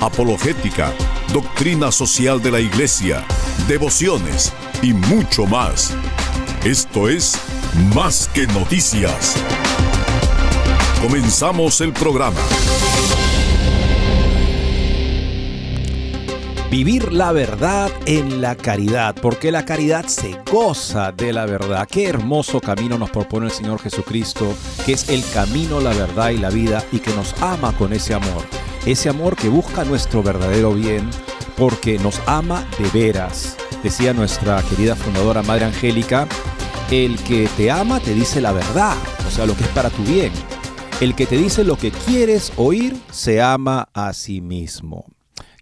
apologética, doctrina social de la Iglesia, devociones y mucho más. Esto es Más que Noticias. Comenzamos el programa. Vivir la verdad en la caridad, porque la caridad se goza de la verdad. Qué hermoso camino nos propone el Señor Jesucristo, que es el camino, la verdad y la vida, y que nos ama con ese amor ese amor que busca nuestro verdadero bien porque nos ama de veras. Decía nuestra querida fundadora Madre Angélica, el que te ama te dice la verdad, o sea, lo que es para tu bien. El que te dice lo que quieres oír se ama a sí mismo.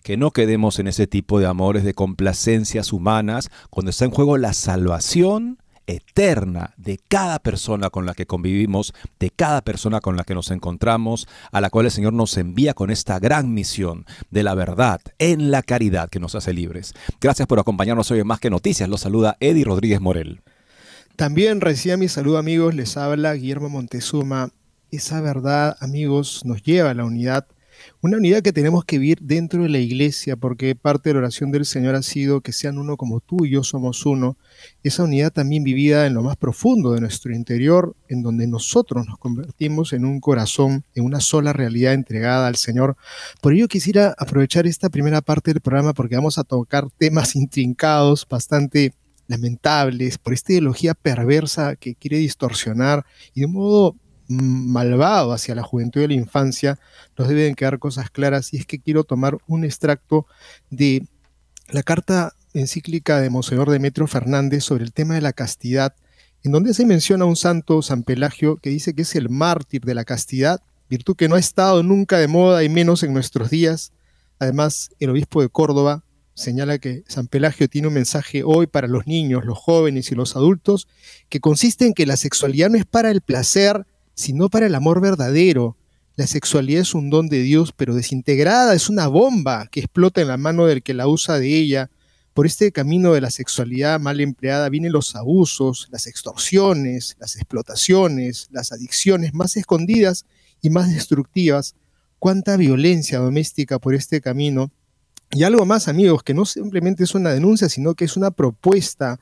Que no quedemos en ese tipo de amores de complacencias humanas cuando está en juego la salvación eterna de cada persona con la que convivimos, de cada persona con la que nos encontramos, a la cual el Señor nos envía con esta gran misión de la verdad en la caridad que nos hace libres. Gracias por acompañarnos hoy en Más que Noticias. Los saluda Eddie Rodríguez Morel. También reciba mi saludo amigos, les habla Guillermo Montezuma. Esa verdad, amigos, nos lleva a la unidad una unidad que tenemos que vivir dentro de la iglesia, porque parte de la oración del Señor ha sido que sean uno como tú y yo somos uno. Esa unidad también vivida en lo más profundo de nuestro interior, en donde nosotros nos convertimos en un corazón, en una sola realidad entregada al Señor. Por ello quisiera aprovechar esta primera parte del programa porque vamos a tocar temas intrincados, bastante lamentables, por esta ideología perversa que quiere distorsionar y de un modo malvado hacia la juventud y la infancia, nos deben quedar cosas claras y es que quiero tomar un extracto de la carta encíclica de Monseñor Demetrio Fernández sobre el tema de la castidad, en donde se menciona un santo, San Pelagio, que dice que es el mártir de la castidad, virtud que no ha estado nunca de moda y menos en nuestros días. Además, el obispo de Córdoba señala que San Pelagio tiene un mensaje hoy para los niños, los jóvenes y los adultos, que consiste en que la sexualidad no es para el placer, sino para el amor verdadero. La sexualidad es un don de Dios, pero desintegrada es una bomba que explota en la mano del que la usa de ella. Por este camino de la sexualidad mal empleada vienen los abusos, las extorsiones, las explotaciones, las adicciones más escondidas y más destructivas. Cuánta violencia doméstica por este camino. Y algo más, amigos, que no simplemente es una denuncia, sino que es una propuesta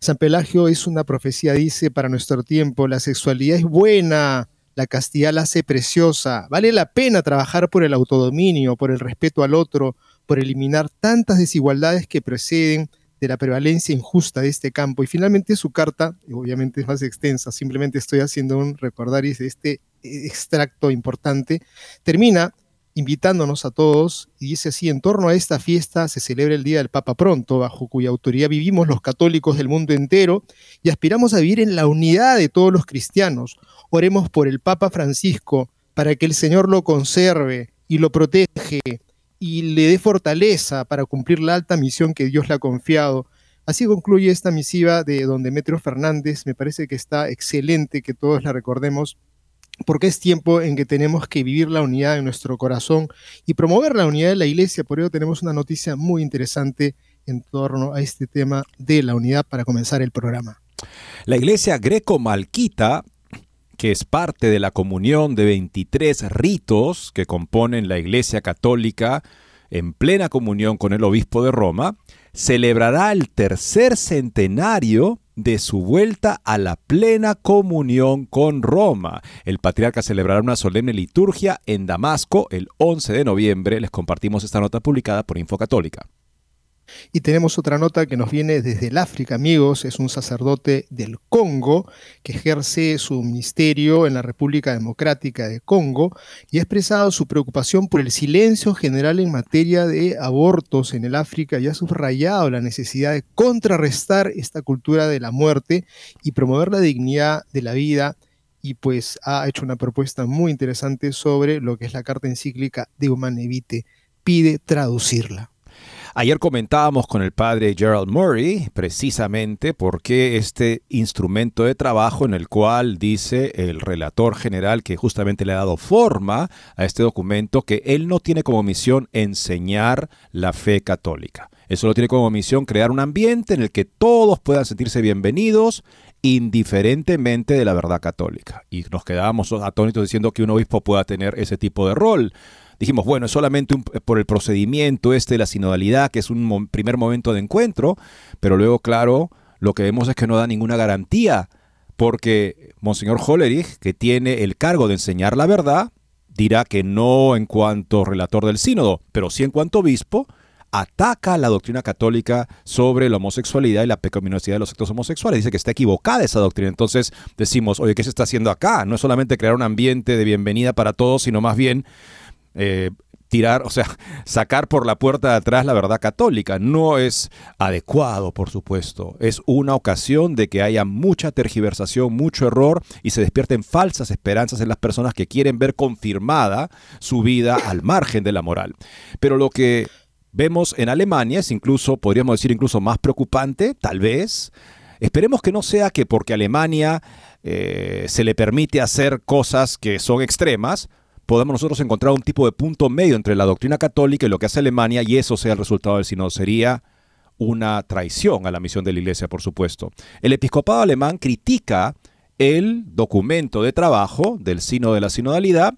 San Pelagio es una profecía, dice, para nuestro tiempo, la sexualidad es buena, la castidad la hace preciosa, vale la pena trabajar por el autodominio, por el respeto al otro, por eliminar tantas desigualdades que preceden de la prevalencia injusta de este campo. Y finalmente su carta, obviamente es más extensa, simplemente estoy haciendo un recordar de este extracto importante, termina invitándonos a todos, y dice así, en torno a esta fiesta se celebra el Día del Papa pronto, bajo cuya autoridad vivimos los católicos del mundo entero y aspiramos a vivir en la unidad de todos los cristianos. Oremos por el Papa Francisco, para que el Señor lo conserve y lo protege y le dé fortaleza para cumplir la alta misión que Dios le ha confiado. Así concluye esta misiva de don Demetrio Fernández. Me parece que está excelente que todos la recordemos porque es tiempo en que tenemos que vivir la unidad en nuestro corazón y promover la unidad de la iglesia. Por ello tenemos una noticia muy interesante en torno a este tema de la unidad para comenzar el programa. La iglesia greco-malquita, que es parte de la comunión de 23 ritos que componen la iglesia católica, en plena comunión con el obispo de Roma, celebrará el tercer centenario de su vuelta a la plena comunión con Roma. El patriarca celebrará una solemne liturgia en Damasco el 11 de noviembre. Les compartimos esta nota publicada por Info Católica. Y tenemos otra nota que nos viene desde el África, amigos. Es un sacerdote del Congo que ejerce su ministerio en la República Democrática de Congo y ha expresado su preocupación por el silencio general en materia de abortos en el África y ha subrayado la necesidad de contrarrestar esta cultura de la muerte y promover la dignidad de la vida y pues ha hecho una propuesta muy interesante sobre lo que es la carta encíclica de Humanevite. Pide traducirla. Ayer comentábamos con el padre Gerald Murray precisamente por qué este instrumento de trabajo en el cual dice el relator general que justamente le ha dado forma a este documento que él no tiene como misión enseñar la fe católica. Eso lo tiene como misión crear un ambiente en el que todos puedan sentirse bienvenidos indiferentemente de la verdad católica. Y nos quedábamos atónitos diciendo que un obispo pueda tener ese tipo de rol dijimos, bueno, es solamente eh, por el procedimiento este de la sinodalidad, que es un primer momento de encuentro, pero luego, claro, lo que vemos es que no da ninguna garantía, porque Monseñor Hollerich, que tiene el cargo de enseñar la verdad, dirá que no en cuanto relator del sínodo, pero sí en cuanto obispo, ataca la doctrina católica sobre la homosexualidad y la pecaminosidad de los actos homosexuales. Dice que está equivocada esa doctrina. Entonces decimos, oye, ¿qué se está haciendo acá? No es solamente crear un ambiente de bienvenida para todos, sino más bien eh, tirar, o sea, sacar por la puerta de atrás la verdad católica. No es adecuado, por supuesto. Es una ocasión de que haya mucha tergiversación, mucho error y se despierten falsas esperanzas en las personas que quieren ver confirmada su vida al margen de la moral. Pero lo que vemos en Alemania es incluso, podríamos decir, incluso más preocupante, tal vez. Esperemos que no sea que porque Alemania eh, se le permite hacer cosas que son extremas, podemos nosotros encontrar un tipo de punto medio entre la doctrina católica y lo que hace Alemania y eso sea el resultado del sínodo. Sería una traición a la misión de la Iglesia, por supuesto. El episcopado alemán critica el documento de trabajo del sínodo de la sinodalidad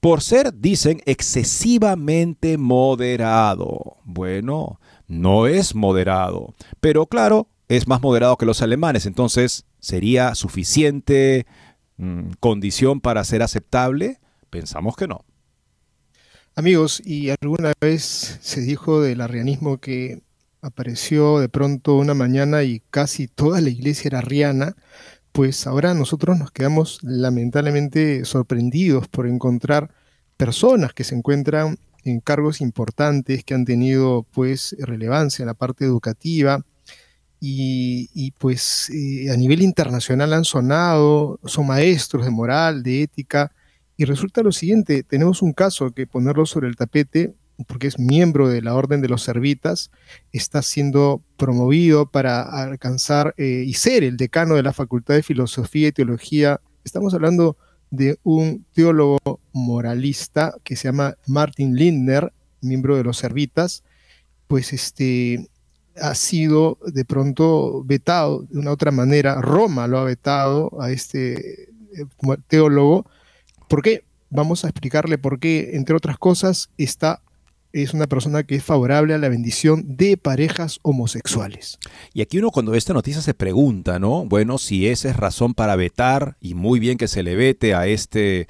por ser, dicen, excesivamente moderado. Bueno, no es moderado, pero claro, es más moderado que los alemanes, entonces sería suficiente mm, condición para ser aceptable. Pensamos que no. Amigos, y alguna vez se dijo del arrianismo que apareció de pronto una mañana y casi toda la iglesia era arriana, pues ahora nosotros nos quedamos lamentablemente sorprendidos por encontrar personas que se encuentran en cargos importantes, que han tenido pues relevancia en la parte educativa y, pues eh, a nivel internacional han sonado, son maestros de moral, de ética, y resulta lo siguiente, tenemos un caso que ponerlo sobre el tapete, porque es miembro de la Orden de los Servitas, está siendo promovido para alcanzar eh, y ser el decano de la Facultad de Filosofía y Teología. Estamos hablando de un teólogo moralista que se llama Martin Lindner, miembro de los Servitas, pues este ha sido de pronto vetado de una otra manera. Roma lo ha vetado a este eh, teólogo ¿Por qué? Vamos a explicarle por qué, entre otras cosas, esta es una persona que es favorable a la bendición de parejas homosexuales. Y aquí uno cuando ve esta noticia se pregunta, ¿no? Bueno, si esa es razón para vetar, y muy bien que se le vete a este,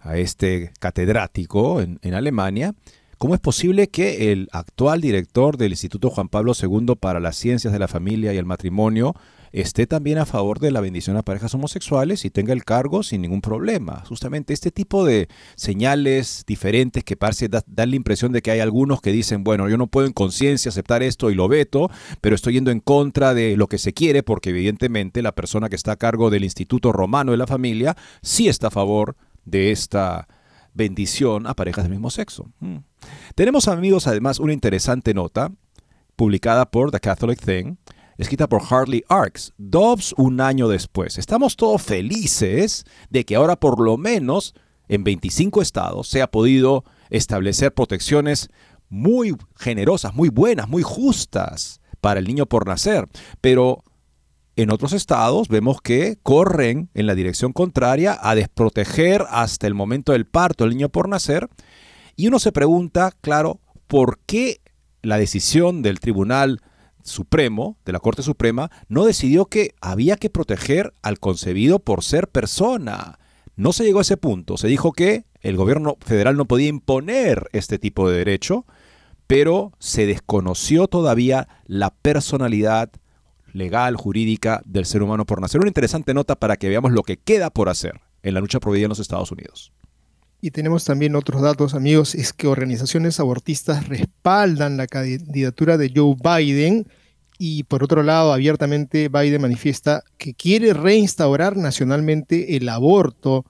a este catedrático en Alemania, ¿cómo es posible que el actual director del Instituto Juan Pablo II para las Ciencias de la Familia y el Matrimonio esté también a favor de la bendición a parejas homosexuales y tenga el cargo sin ningún problema. Justamente este tipo de señales diferentes que parece dar la impresión de que hay algunos que dicen, bueno, yo no puedo en conciencia aceptar esto y lo veto, pero estoy yendo en contra de lo que se quiere porque evidentemente la persona que está a cargo del Instituto Romano de la Familia sí está a favor de esta bendición a parejas del mismo sexo. Mm. Tenemos amigos además una interesante nota publicada por The Catholic Thing escrita por Harley Arks, Dobbs un año después. Estamos todos felices de que ahora por lo menos en 25 estados se ha podido establecer protecciones muy generosas, muy buenas, muy justas para el niño por nacer. Pero en otros estados vemos que corren en la dirección contraria a desproteger hasta el momento del parto el niño por nacer. Y uno se pregunta, claro, ¿por qué la decisión del Tribunal Supremo, de la Corte Suprema, no decidió que había que proteger al concebido por ser persona. No se llegó a ese punto. Se dijo que el gobierno federal no podía imponer este tipo de derecho, pero se desconoció todavía la personalidad legal, jurídica del ser humano por nacer. Una interesante nota para que veamos lo que queda por hacer en la lucha por vida en los Estados Unidos. Y tenemos también otros datos, amigos, es que organizaciones abortistas respaldan la candidatura de Joe Biden. Y por otro lado, abiertamente Biden manifiesta que quiere reinstaurar nacionalmente el aborto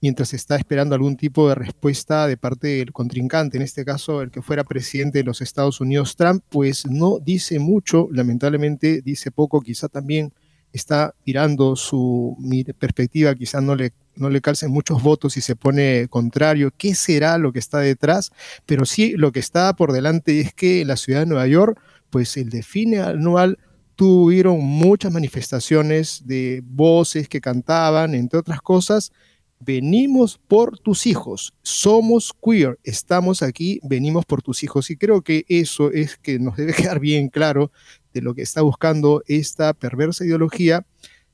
mientras está esperando algún tipo de respuesta de parte del contrincante, en este caso el que fuera presidente de los Estados Unidos, Trump, pues no dice mucho, lamentablemente dice poco, quizá también está tirando su perspectiva, quizá no le, no le calcen muchos votos y se pone contrario. ¿Qué será lo que está detrás? Pero sí, lo que está por delante es que la ciudad de Nueva York, pues el desfile anual tuvieron muchas manifestaciones de voces que cantaban, entre otras cosas, venimos por tus hijos, somos queer, estamos aquí, venimos por tus hijos. Y creo que eso es que nos debe quedar bien claro lo que está buscando esta perversa ideología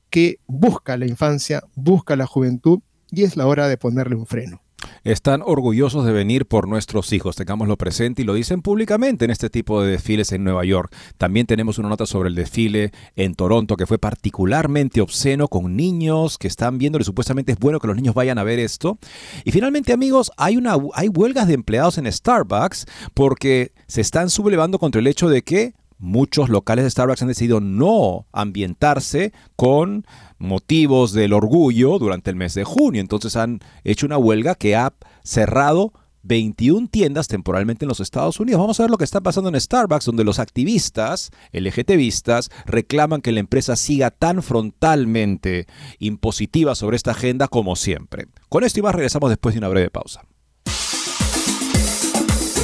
que busca la infancia, busca la juventud y es la hora de ponerle un freno están orgullosos de venir por nuestros hijos, tengámoslo presente y lo dicen públicamente en este tipo de desfiles en Nueva York. También tenemos una nota sobre el desfile en Toronto que fue particularmente obsceno con niños que están viendo y supuestamente es bueno que los niños vayan a ver esto. Y finalmente amigos, hay, una, hay huelgas de empleados en Starbucks porque se están sublevando contra el hecho de que muchos locales de Starbucks han decidido no ambientarse con motivos del orgullo durante el mes de junio. Entonces han hecho una huelga que ha cerrado 21 tiendas temporalmente en los Estados Unidos. Vamos a ver lo que está pasando en Starbucks, donde los activistas LGTBistas reclaman que la empresa siga tan frontalmente impositiva sobre esta agenda como siempre. Con esto y más regresamos después de una breve pausa.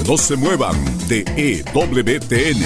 No se muevan de EWTN,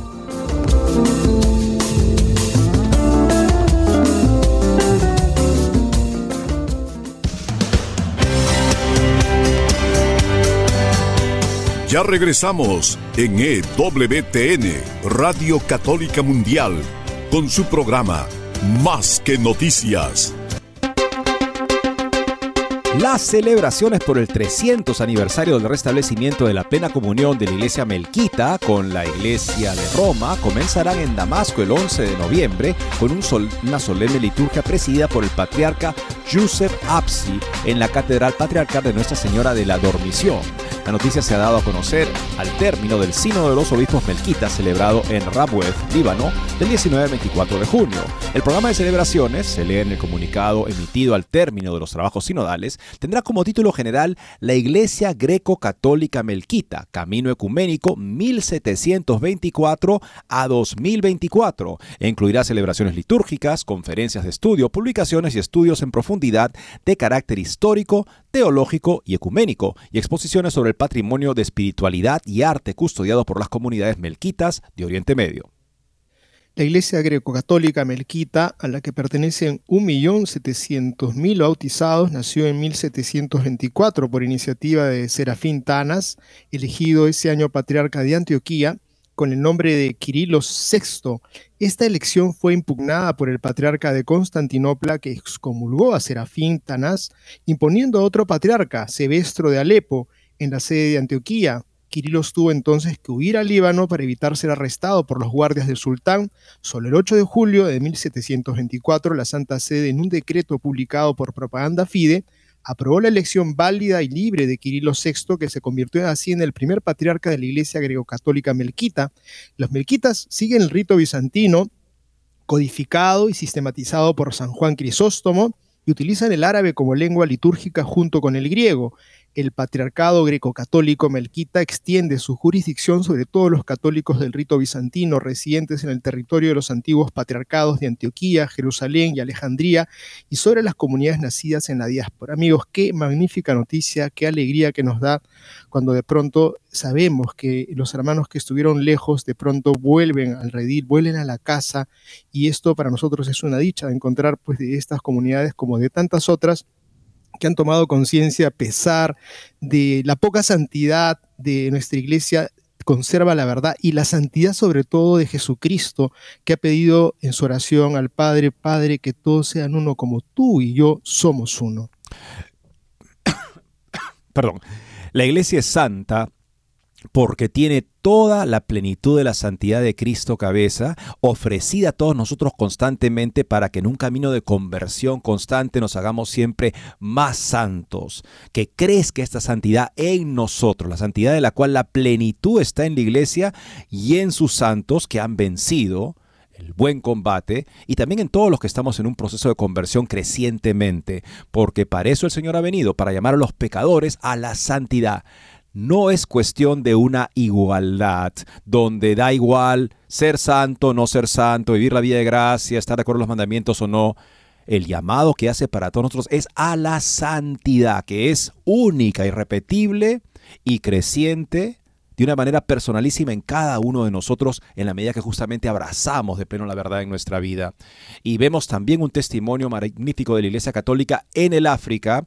Ya regresamos en EWTN, Radio Católica Mundial, con su programa Más que Noticias. Las celebraciones por el 300 aniversario del restablecimiento de la plena comunión de la iglesia melquita con la iglesia de Roma comenzarán en Damasco el 11 de noviembre con una solemne liturgia presidida por el patriarca Yusef Absi en la Catedral Patriarcal de Nuestra Señora de la Dormición. La noticia se ha dado a conocer al término del Sínodo de los Obispos Melquitas celebrado en Rabweb, Líbano, del 19 al 24 de junio. El programa de celebraciones, se lee en el comunicado emitido al término de los trabajos sinodales, tendrá como título general La Iglesia Greco-Católica Melquita, Camino Ecuménico 1724 a 2024, e incluirá celebraciones litúrgicas, conferencias de estudio, publicaciones y estudios en profundidad de carácter histórico, teológico y ecuménico, y exposiciones sobre el patrimonio de espiritualidad y arte custodiado por las comunidades melquitas de Oriente Medio. La Iglesia Greco-Católica Melquita, a la que pertenecen 1.700.000 bautizados, nació en 1724 por iniciativa de Serafín Tanas, elegido ese año patriarca de Antioquía, con el nombre de Quirilo VI. Esta elección fue impugnada por el patriarca de Constantinopla que excomulgó a Serafín Tanás, imponiendo a otro patriarca, Sebestro de Alepo, en la sede de Antioquía, Kirilo tuvo entonces que huir al Líbano para evitar ser arrestado por los guardias del sultán. Solo el 8 de julio de 1724, la Santa Sede, en un decreto publicado por Propaganda Fide, aprobó la elección válida y libre de Kirilo VI, que se convirtió así en el primer patriarca de la Iglesia greco-católica melquita. Los melquitas siguen el rito bizantino, codificado y sistematizado por San Juan Crisóstomo, y utilizan el árabe como lengua litúrgica junto con el griego el patriarcado greco-católico melquita extiende su jurisdicción sobre todos los católicos del rito bizantino residentes en el territorio de los antiguos patriarcados de Antioquía, Jerusalén y Alejandría y sobre las comunidades nacidas en la diáspora. Amigos, qué magnífica noticia, qué alegría que nos da cuando de pronto sabemos que los hermanos que estuvieron lejos de pronto vuelven al redil, vuelven a la casa y esto para nosotros es una dicha encontrar pues de estas comunidades como de tantas otras que han tomado conciencia a pesar de la poca santidad de nuestra iglesia, conserva la verdad y la santidad sobre todo de Jesucristo, que ha pedido en su oración al Padre, Padre, que todos sean uno como tú y yo somos uno. Perdón, la iglesia es santa porque tiene toda la plenitud de la santidad de Cristo cabeza, ofrecida a todos nosotros constantemente para que en un camino de conversión constante nos hagamos siempre más santos, que crezca esta santidad en nosotros, la santidad de la cual la plenitud está en la iglesia y en sus santos que han vencido el buen combate y también en todos los que estamos en un proceso de conversión crecientemente, porque para eso el Señor ha venido, para llamar a los pecadores a la santidad no es cuestión de una igualdad, donde da igual ser santo, no ser santo, vivir la vida de gracia, estar de acuerdo con los mandamientos o no. El llamado que hace para todos nosotros es a la santidad, que es única, irrepetible y creciente de una manera personalísima en cada uno de nosotros en la medida que justamente abrazamos de pleno la verdad en nuestra vida. Y vemos también un testimonio magnífico de la Iglesia Católica en el África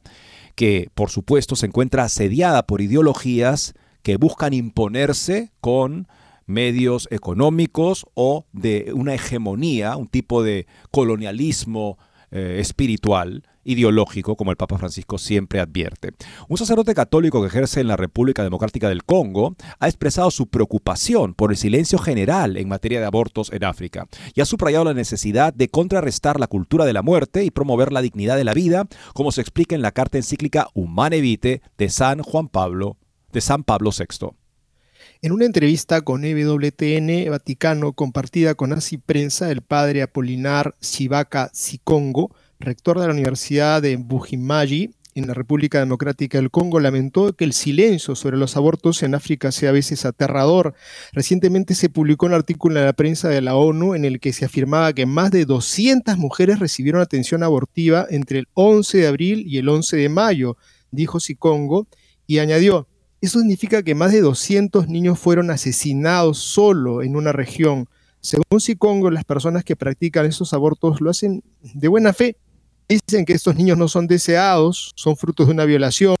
que por supuesto se encuentra asediada por ideologías que buscan imponerse con medios económicos o de una hegemonía, un tipo de colonialismo eh, espiritual ideológico, como el Papa Francisco siempre advierte. Un sacerdote católico que ejerce en la República Democrática del Congo ha expresado su preocupación por el silencio general en materia de abortos en África y ha subrayado la necesidad de contrarrestar la cultura de la muerte y promover la dignidad de la vida, como se explica en la carta encíclica Humane Vitae de San Juan Pablo, de San Pablo VI. En una entrevista con EWTN Vaticano compartida con Asi Prensa, el padre Apolinar Sivaka Sikongo rector de la Universidad de Bujimayi, en la República Democrática del Congo, lamentó que el silencio sobre los abortos en África sea a veces aterrador. Recientemente se publicó un artículo en la prensa de la ONU en el que se afirmaba que más de 200 mujeres recibieron atención abortiva entre el 11 de abril y el 11 de mayo, dijo Sikongo, y añadió, eso significa que más de 200 niños fueron asesinados solo en una región. Según Sikongo, las personas que practican esos abortos lo hacen de buena fe Dicen que estos niños no son deseados, son frutos de una violación,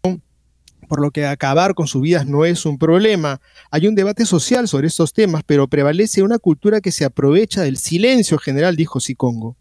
por lo que acabar con sus vidas no es un problema. Hay un debate social sobre estos temas, pero prevalece una cultura que se aprovecha del silencio general, dijo Sikongo.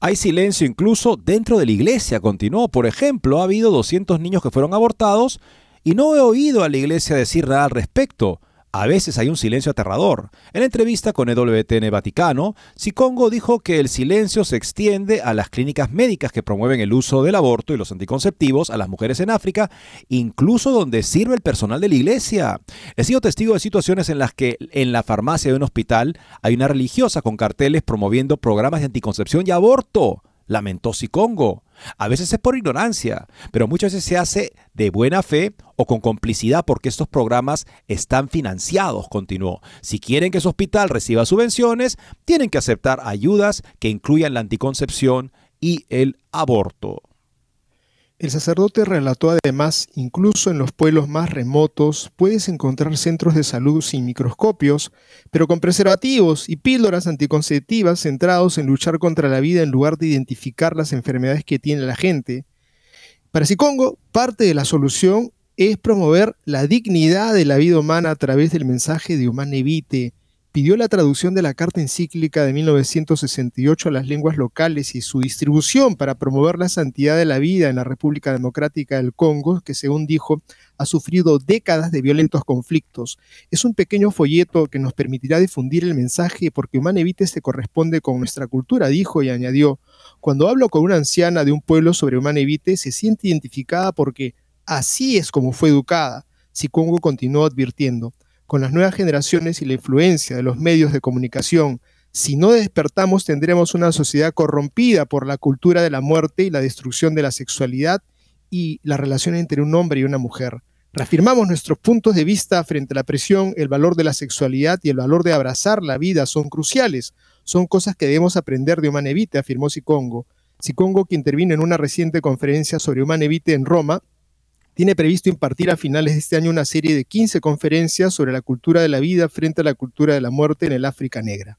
Hay silencio incluso dentro de la iglesia, continuó. Por ejemplo, ha habido 200 niños que fueron abortados y no he oído a la iglesia decir nada al respecto. A veces hay un silencio aterrador. En entrevista con EWTN Vaticano, Sicongo dijo que el silencio se extiende a las clínicas médicas que promueven el uso del aborto y los anticonceptivos a las mujeres en África, incluso donde sirve el personal de la iglesia. He sido testigo de situaciones en las que en la farmacia de un hospital hay una religiosa con carteles promoviendo programas de anticoncepción y aborto lamentó Sicongo. A veces es por ignorancia, pero muchas veces se hace de buena fe o con complicidad porque estos programas están financiados, continuó. Si quieren que su hospital reciba subvenciones, tienen que aceptar ayudas que incluyan la anticoncepción y el aborto. El sacerdote relató además, incluso en los pueblos más remotos puedes encontrar centros de salud sin microscopios, pero con preservativos y píldoras anticonceptivas centrados en luchar contra la vida en lugar de identificar las enfermedades que tiene la gente. Para Sicongo, parte de la solución es promover la dignidad de la vida humana a través del mensaje de Humane Vitae, pidió la traducción de la carta encíclica de 1968 a las lenguas locales y su distribución para promover la santidad de la vida en la República Democrática del Congo, que según dijo ha sufrido décadas de violentos conflictos. Es un pequeño folleto que nos permitirá difundir el mensaje porque Humanevite se corresponde con nuestra cultura, dijo y añadió, cuando hablo con una anciana de un pueblo sobre Humanevite se siente identificada porque así es como fue educada. Si Congo continuó advirtiendo, con las nuevas generaciones y la influencia de los medios de comunicación, si no despertamos tendremos una sociedad corrompida por la cultura de la muerte y la destrucción de la sexualidad y la relación entre un hombre y una mujer. Reafirmamos nuestros puntos de vista frente a la presión, el valor de la sexualidad y el valor de abrazar la vida son cruciales. Son cosas que debemos aprender de Humanevite, afirmó Sicongo. Sicongo, que intervino en una reciente conferencia sobre Humanevite en Roma, tiene previsto impartir a finales de este año una serie de 15 conferencias sobre la cultura de la vida frente a la cultura de la muerte en el África Negra.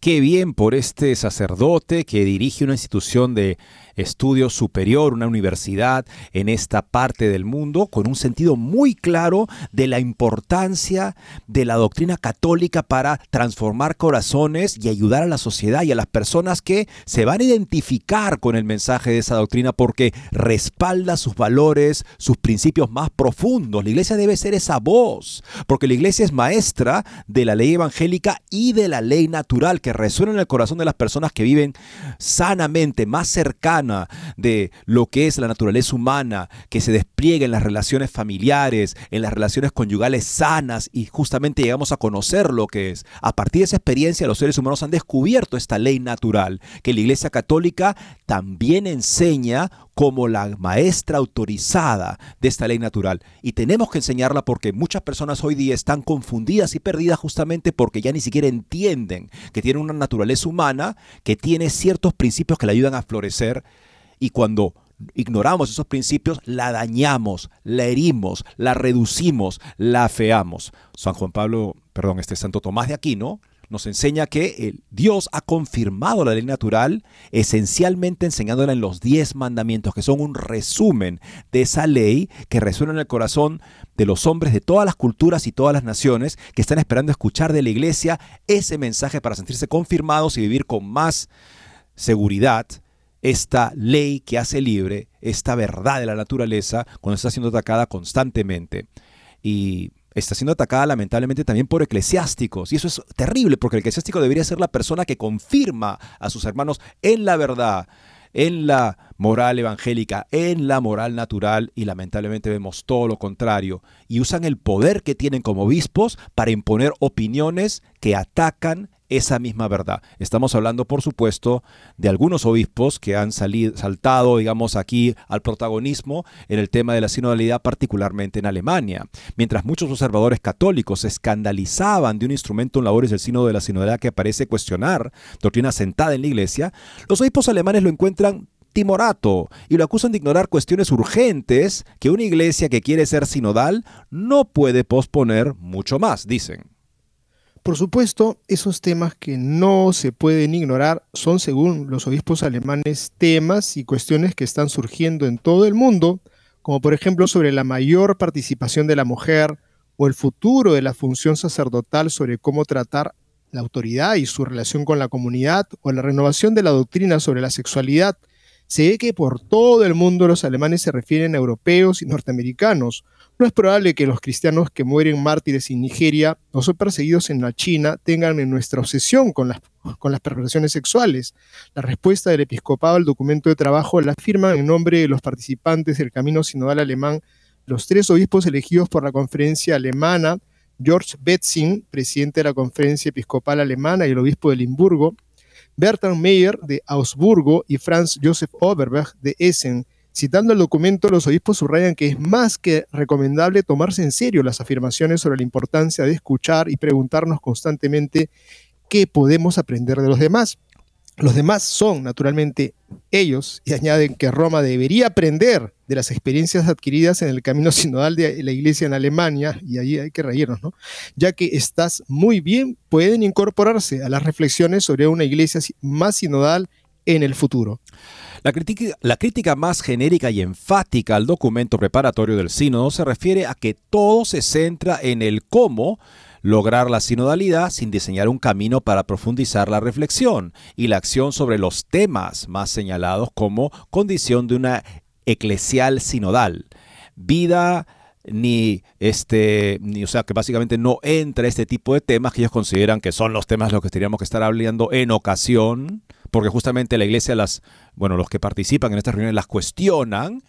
Qué bien por este sacerdote que dirige una institución de estudio superior, una universidad en esta parte del mundo, con un sentido muy claro de la importancia de la doctrina católica para transformar corazones y ayudar a la sociedad y a las personas que se van a identificar con el mensaje de esa doctrina porque respalda sus valores, sus principios más profundos. La iglesia debe ser esa voz, porque la iglesia es maestra de la ley evangélica y de la ley natural que resuena en el corazón de las personas que viven sanamente, más cercanas de lo que es la naturaleza humana, que se despliega en las relaciones familiares, en las relaciones conyugales sanas y justamente llegamos a conocer lo que es. A partir de esa experiencia los seres humanos han descubierto esta ley natural que la Iglesia Católica también enseña como la maestra autorizada de esta ley natural. Y tenemos que enseñarla porque muchas personas hoy día están confundidas y perdidas justamente porque ya ni siquiera entienden que tiene una naturaleza humana que tiene ciertos principios que le ayudan a florecer. Y cuando ignoramos esos principios, la dañamos, la herimos, la reducimos, la afeamos. San Juan Pablo, perdón, este Santo Tomás de Aquino nos enseña que Dios ha confirmado la ley natural, esencialmente enseñándola en los diez mandamientos, que son un resumen de esa ley que resuena en el corazón de los hombres de todas las culturas y todas las naciones que están esperando escuchar de la iglesia ese mensaje para sentirse confirmados y vivir con más seguridad esta ley que hace libre, esta verdad de la naturaleza, cuando está siendo atacada constantemente. Y está siendo atacada lamentablemente también por eclesiásticos. Y eso es terrible porque el eclesiástico debería ser la persona que confirma a sus hermanos en la verdad, en la moral evangélica, en la moral natural y lamentablemente vemos todo lo contrario. Y usan el poder que tienen como obispos para imponer opiniones que atacan esa misma verdad. Estamos hablando, por supuesto, de algunos obispos que han salido, saltado, digamos, aquí al protagonismo en el tema de la sinodalidad, particularmente en Alemania. Mientras muchos observadores católicos se escandalizaban de un instrumento en labores del sínodo de la sinodalidad que parece cuestionar doctrina sentada en la iglesia, los obispos alemanes lo encuentran timorato y lo acusan de ignorar cuestiones urgentes que una iglesia que quiere ser sinodal no puede posponer mucho más, dicen. Por supuesto, esos temas que no se pueden ignorar son, según los obispos alemanes, temas y cuestiones que están surgiendo en todo el mundo, como por ejemplo sobre la mayor participación de la mujer o el futuro de la función sacerdotal sobre cómo tratar la autoridad y su relación con la comunidad o la renovación de la doctrina sobre la sexualidad. Se ve que por todo el mundo los alemanes se refieren a europeos y norteamericanos, no es probable que los cristianos que mueren mártires en Nigeria o son perseguidos en la China tengan en nuestra obsesión con las, con las perversiones sexuales. La respuesta del episcopado al documento de trabajo la firman en nombre de los participantes del Camino Sinodal Alemán los tres obispos elegidos por la conferencia alemana, George Betzing, presidente de la conferencia episcopal alemana y el obispo de Limburgo, Bertrand Meyer de Augsburgo y Franz Joseph Oberberg de Essen, Citando el documento, los obispos subrayan que es más que recomendable tomarse en serio las afirmaciones sobre la importancia de escuchar y preguntarnos constantemente qué podemos aprender de los demás. Los demás son, naturalmente, ellos, y añaden que Roma debería aprender de las experiencias adquiridas en el camino sinodal de la iglesia en Alemania, y ahí hay que reírnos, ¿no? Ya que estás muy bien, pueden incorporarse a las reflexiones sobre una iglesia más sinodal en el futuro. La crítica, la crítica, más genérica y enfática al documento preparatorio del sínodo se refiere a que todo se centra en el cómo lograr la sinodalidad sin diseñar un camino para profundizar la reflexión y la acción sobre los temas más señalados como condición de una eclesial sinodal. Vida ni este ni o sea que básicamente no entra este tipo de temas que ellos consideran que son los temas de los que tendríamos que estar hablando en ocasión porque justamente la iglesia las bueno, los que participan en estas reuniones las cuestionan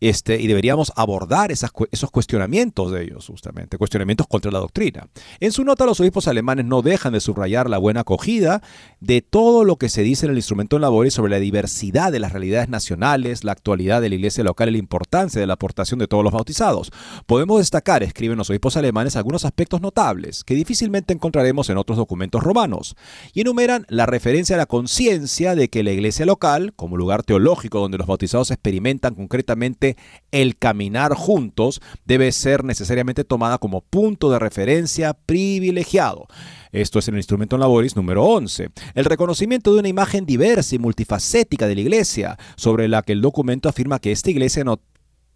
este, y deberíamos abordar esos cuestionamientos de ellos, justamente, cuestionamientos contra la doctrina. En su nota, los obispos alemanes no dejan de subrayar la buena acogida de todo lo que se dice en el instrumento en labores sobre la diversidad de las realidades nacionales, la actualidad de la iglesia local y la importancia de la aportación de todos los bautizados. Podemos destacar, escriben los obispos alemanes, algunos aspectos notables que difícilmente encontraremos en otros documentos romanos, y enumeran la referencia a la conciencia de que la iglesia local, como lugar teológico donde los bautizados experimentan concretamente el caminar juntos, debe ser necesariamente tomada como punto de referencia privilegiado. Esto es en el instrumento en laboris número 11. El reconocimiento de una imagen diversa y multifacética de la iglesia, sobre la que el documento afirma que esta iglesia no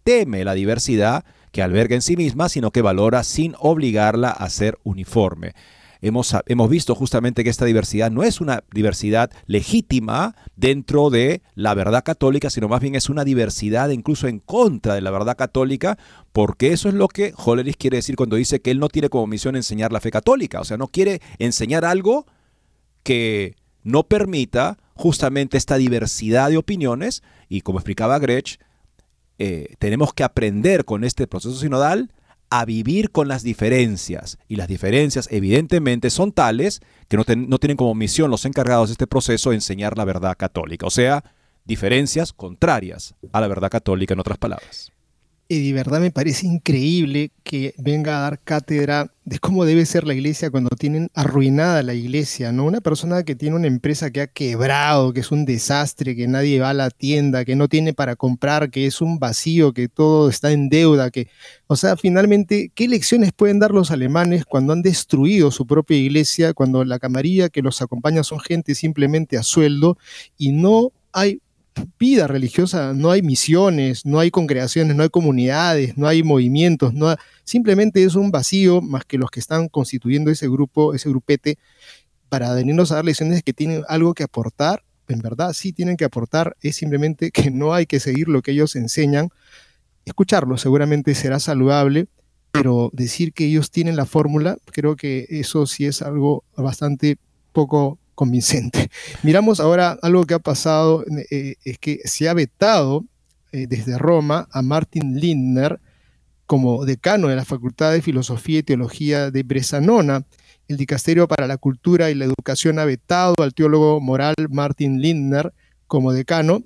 teme la diversidad que alberga en sí misma, sino que valora sin obligarla a ser uniforme hemos, hemos visto justamente que esta diversidad no es una diversidad legítima dentro de la verdad católica, sino más bien es una diversidad incluso en contra de la verdad católica, porque eso es lo que Hollerich quiere decir cuando dice que él no tiene como misión enseñar la fe católica, o sea, no quiere enseñar algo que no permita justamente esta diversidad de opiniones. Y como explicaba Grech, eh, tenemos que aprender con este proceso sinodal a vivir con las diferencias. Y las diferencias evidentemente son tales que no, no, tienen como misión los encargados de este proceso enseñar la verdad católica. O sea, diferencias contrarias a la verdad católica en otras palabras. Y de verdad me parece increíble que venga a dar cátedra de cómo debe ser la iglesia cuando tienen arruinada la iglesia, ¿no? Una persona que tiene una empresa que ha quebrado, que es un desastre, que nadie va a la tienda, que no tiene para comprar, que es un vacío, que todo está en deuda, que, o sea, finalmente, ¿qué lecciones pueden dar los alemanes cuando han destruido su propia iglesia, cuando la camarilla que los acompaña son gente simplemente a sueldo y no hay vida religiosa, no hay misiones, no hay congregaciones, no hay comunidades, no hay movimientos, no simplemente es un vacío más que los que están constituyendo ese grupo, ese grupete, para venirnos a dar lecciones que tienen algo que aportar, en verdad sí tienen que aportar, es simplemente que no hay que seguir lo que ellos enseñan, escucharlo seguramente será saludable, pero decir que ellos tienen la fórmula, creo que eso sí es algo bastante poco convincente. Miramos ahora algo que ha pasado, eh, es que se ha vetado eh, desde Roma a Martin Lindner como decano de la Facultad de Filosofía y Teología de Bresanona. El Dicasterio para la Cultura y la Educación ha vetado al teólogo moral Martin Lindner como decano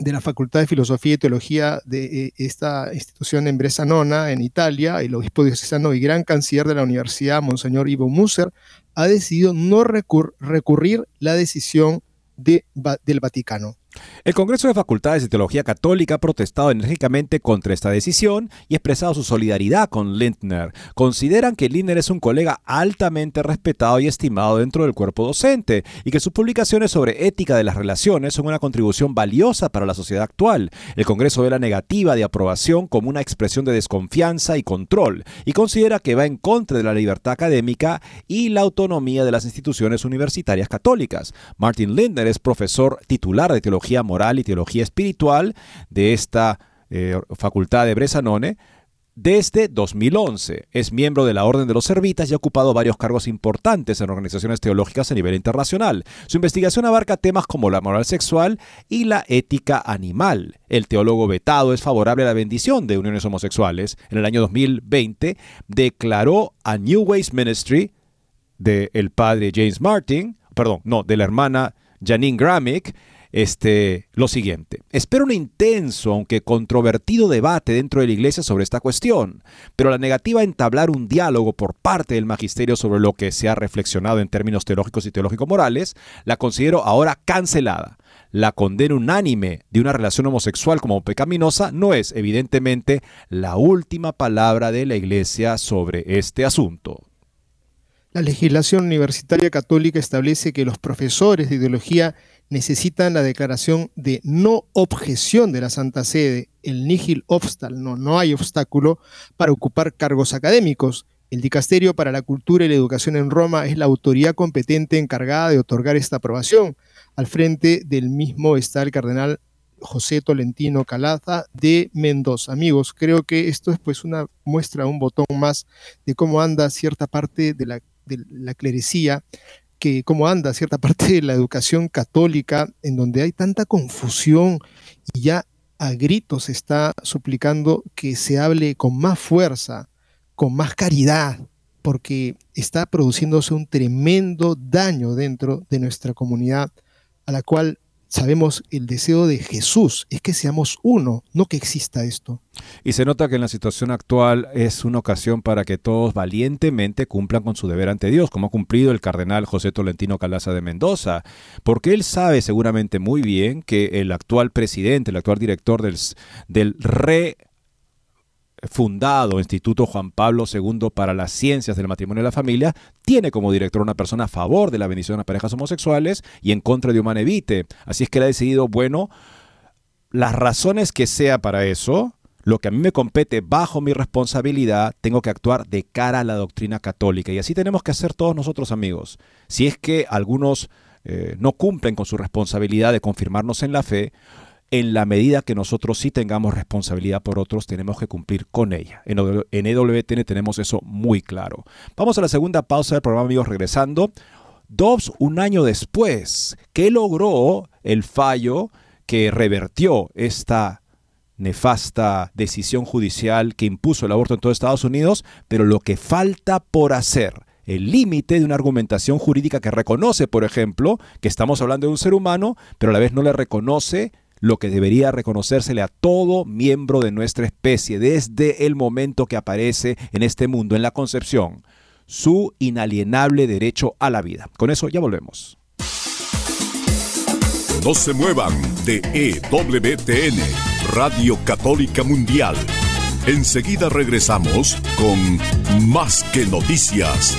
de la Facultad de Filosofía y Teología de eh, esta institución en Bresanona, en Italia, el obispo diocesano y gran canciller de la universidad, Monseñor Ivo Musser, ha decidido no recurrir la decisión del Vaticano. El Congreso de Facultades de Teología Católica ha protestado enérgicamente contra esta decisión y expresado su solidaridad con Lindner. Consideran que Lindner es un colega altamente respetado y estimado dentro del cuerpo docente y que sus publicaciones sobre ética de las relaciones son una contribución valiosa para la sociedad actual. El Congreso ve la negativa de aprobación como una expresión de desconfianza y control y considera que va en contra de la libertad académica y la autonomía de las instituciones universitarias católicas. Martin Lindner es profesor titular de teología moral y teología espiritual de esta eh, facultad de Bresanone desde 2011. Es miembro de la Orden de los Servitas y ha ocupado varios cargos importantes en organizaciones teológicas a nivel internacional. Su investigación abarca temas como la moral sexual y la ética animal. El teólogo vetado es favorable a la bendición de uniones homosexuales. En el año 2020 declaró a New Ways Ministry del padre James Martin, perdón, no, de la hermana Janine Gramick, este, lo siguiente. Espero un intenso, aunque controvertido debate dentro de la Iglesia sobre esta cuestión, pero la negativa a entablar un diálogo por parte del magisterio sobre lo que se ha reflexionado en términos teológicos y teológico-morales, la considero ahora cancelada. La condena unánime de una relación homosexual como pecaminosa no es, evidentemente, la última palabra de la Iglesia sobre este asunto. La legislación universitaria católica establece que los profesores de ideología necesitan la declaración de no objeción de la Santa Sede, el nihil obstal, no, no hay obstáculo para ocupar cargos académicos. El Dicasterio para la Cultura y la Educación en Roma es la autoridad competente encargada de otorgar esta aprobación. Al frente del mismo está el cardenal José Tolentino Calaza de Mendoza. Amigos, creo que esto es pues una muestra, un botón más de cómo anda cierta parte de la, de la clerecía, que cómo anda cierta parte de la educación católica, en donde hay tanta confusión y ya a gritos está suplicando que se hable con más fuerza, con más caridad, porque está produciéndose un tremendo daño dentro de nuestra comunidad, a la cual sabemos el deseo de Jesús es que seamos uno, no que exista esto. Y se nota que en la situación actual es una ocasión para que todos valientemente cumplan con su deber ante Dios, como ha cumplido el cardenal José Tolentino Calaza de Mendoza, porque él sabe seguramente muy bien que el actual presidente, el actual director del, del re fundado Instituto Juan Pablo II para las Ciencias del Matrimonio y la Familia, tiene como director una persona a favor de la bendición a parejas homosexuales y en contra de Humanevite. Así es que él ha decidido, bueno, las razones que sea para eso, lo que a mí me compete bajo mi responsabilidad, tengo que actuar de cara a la doctrina católica. Y así tenemos que hacer todos nosotros, amigos. Si es que algunos eh, no cumplen con su responsabilidad de confirmarnos en la fe, en la medida que nosotros sí tengamos responsabilidad por otros, tenemos que cumplir con ella. En, EWTN tenemos eso muy claro. Vamos a la segunda pausa del programa, amigos, regresando. Dobbs, un año después, que logró el fallo que revertió esta nefasta decisión judicial que impuso el aborto en todo Estados Unidos, pero lo que falta por hacer el límite de una argumentación jurídica que reconoce, por ejemplo, que estamos hablando de un ser humano, pero a la vez no le reconoce lo que debería reconocérsele a todo miembro de nuestra especie desde el momento que aparece en este mundo, en la concepción, su inalienable derecho a la vida. Con eso ya volvemos. No se muevan de EWTN, Radio Católica Mundial. Enseguida regresamos con Más que Noticias.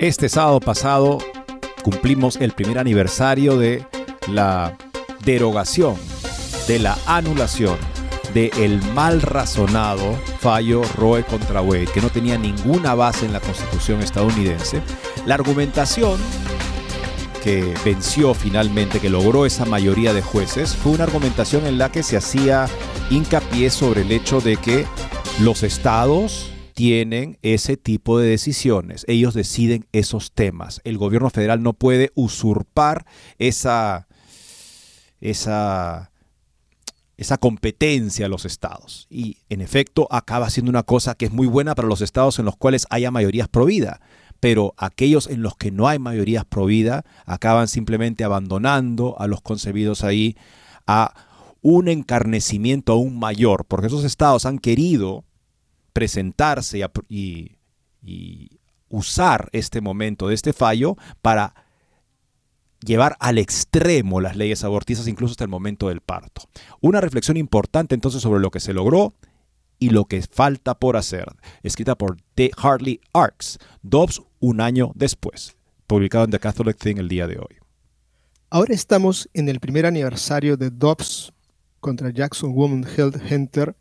Este sábado pasado cumplimos el primer aniversario de la derogación, de la anulación del el mal razonado fallo Roe contra Wade, que no tenía ninguna base en la Constitución estadounidense. La argumentación que venció finalmente, que logró esa mayoría de jueces, fue una argumentación en la que se hacía hincapié sobre el hecho de que los estados tienen ese tipo de decisiones. Ellos deciden esos temas. El gobierno federal no puede usurpar esa, esa, esa competencia a los estados. Y en efecto acaba siendo una cosa que es muy buena para los estados en los cuales haya mayorías pro vida. Pero aquellos en los que no hay mayorías pro vida acaban simplemente abandonando a los concebidos ahí a un encarnecimiento aún mayor, porque esos estados han querido presentarse y, usar este momento de este fallo para llevar al extremo las leyes abortistas incluso hasta el momento del parto. Una reflexión importante entonces sobre lo que se logró y lo que falta por hacer, escrita por The Hartley Arks, Dobbs un año después, publicado en The Catholic Thing el día de hoy. Ahora estamos en el primer aniversario de Dobbs contra Jackson Woman Health Center,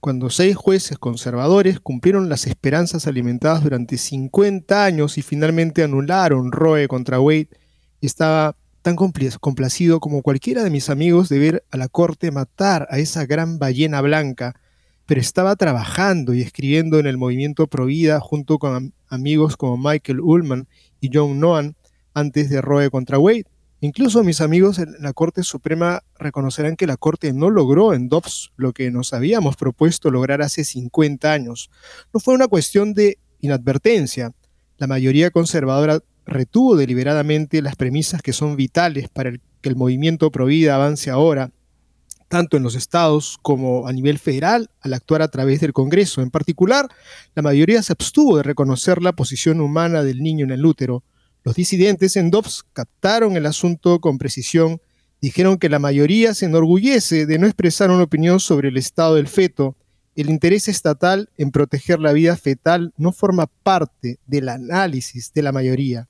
cuando seis jueces conservadores cumplieron las esperanzas alimentadas durante 50 años y finalmente anularon Roe contra Wade, estaba tan complacido como cualquiera de mis amigos de ver a la corte matar a esa gran ballena blanca, pero estaba trabajando y escribiendo en el movimiento Provida junto con amigos como Michael Ullman y John Noan antes de Roe contra Wade. Incluso mis amigos en la Corte Suprema reconocerán que la Corte no logró en Dobbs lo que nos habíamos propuesto lograr hace 50 años. No fue una cuestión de inadvertencia. La mayoría conservadora retuvo deliberadamente las premisas que son vitales para que el movimiento Provida avance ahora, tanto en los estados como a nivel federal, al actuar a través del Congreso. En particular, la mayoría se abstuvo de reconocer la posición humana del niño en el útero. Los disidentes en Dobbs captaron el asunto con precisión, dijeron que la mayoría se enorgullece de no expresar una opinión sobre el estado del feto. El interés estatal en proteger la vida fetal no forma parte del análisis de la mayoría.